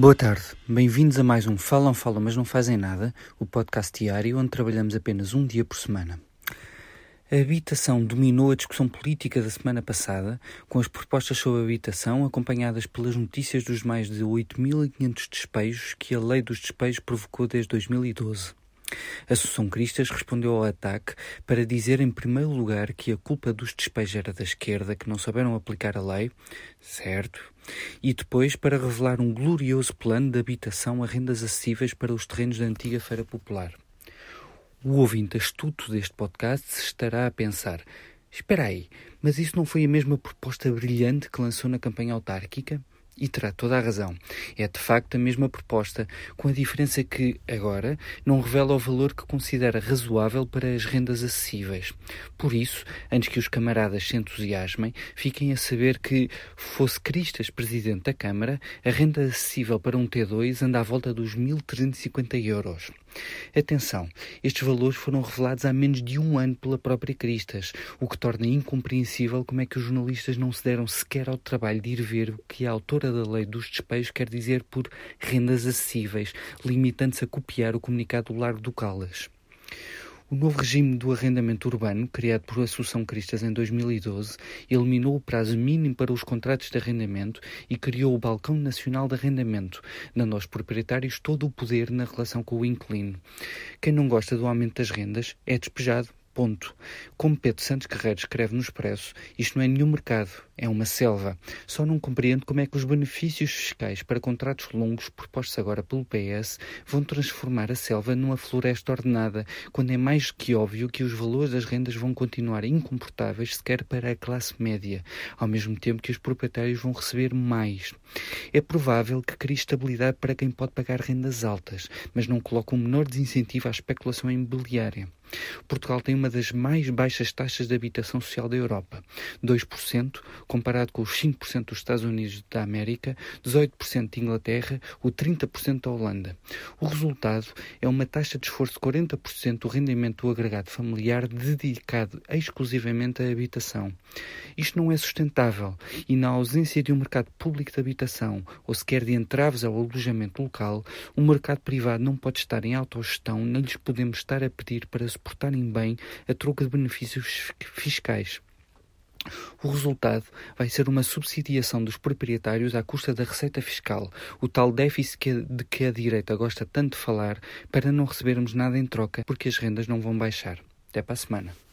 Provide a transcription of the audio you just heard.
Boa tarde, bem-vindos a mais um Falam, Falam, mas não fazem nada, o podcast diário onde trabalhamos apenas um dia por semana. A habitação dominou a discussão política da semana passada, com as propostas sobre a habitação acompanhadas pelas notícias dos mais de 8.500 despejos que a lei dos despejos provocou desde 2012. Assunção Cristas respondeu ao ataque para dizer, em primeiro lugar, que a culpa dos despejos era da esquerda, que não souberam aplicar a lei, certo, e depois para revelar um glorioso plano de habitação a rendas acessíveis para os terrenos da antiga Feira Popular. O ouvinte astuto deste podcast estará a pensar: espera aí, mas isso não foi a mesma proposta brilhante que lançou na campanha autárquica? E terá toda a razão. É de facto a mesma proposta, com a diferença que, agora, não revela o valor que considera razoável para as rendas acessíveis. Por isso, antes que os camaradas se entusiasmem, fiquem a saber que, fosse Cristas presidente da Câmara, a renda acessível para um T2 anda à volta dos 1.350 euros. Atenção, estes valores foram revelados há menos de um ano pela própria Cristas, o que torna incompreensível como é que os jornalistas não se deram sequer ao trabalho de ir ver o que a autora da lei dos despejos quer dizer por rendas acessíveis, limitando-se a copiar o comunicado do Largo do Calas. O novo regime do arrendamento urbano, criado por Assunção Cristas em 2012, eliminou o prazo mínimo para os contratos de arrendamento e criou o Balcão Nacional de Arrendamento, dando aos proprietários todo o poder na relação com o inquilino. Quem não gosta do aumento das rendas é despejado Ponto. Como Pedro Santos Guerreiro escreve no Expresso, isto não é nenhum mercado, é uma selva. Só não compreendo como é que os benefícios fiscais para contratos longos propostos agora pelo PS vão transformar a selva numa floresta ordenada, quando é mais que óbvio que os valores das rendas vão continuar incomportáveis sequer para a classe média, ao mesmo tempo que os proprietários vão receber mais. É provável que crie estabilidade para quem pode pagar rendas altas, mas não coloca um menor desincentivo à especulação imobiliária. Portugal tem uma das mais baixas taxas de habitação social da Europa, 2%, comparado com os 5% dos Estados Unidos da América, 18% de Inglaterra ou 30% da Holanda. O resultado é uma taxa de esforço de 40% do rendimento do agregado familiar dedicado exclusivamente à habitação. Isto não é sustentável e, na ausência de um mercado público de habitação ou sequer de entraves ao alojamento local, o mercado privado não pode estar em autogestão, nem lhes podemos estar a pedir para se portarem bem a troca de benefícios fiscais. O resultado vai ser uma subsidiação dos proprietários à custa da receita fiscal, o tal déficit de que a direita gosta tanto de falar, para não recebermos nada em troca, porque as rendas não vão baixar. Até para a semana.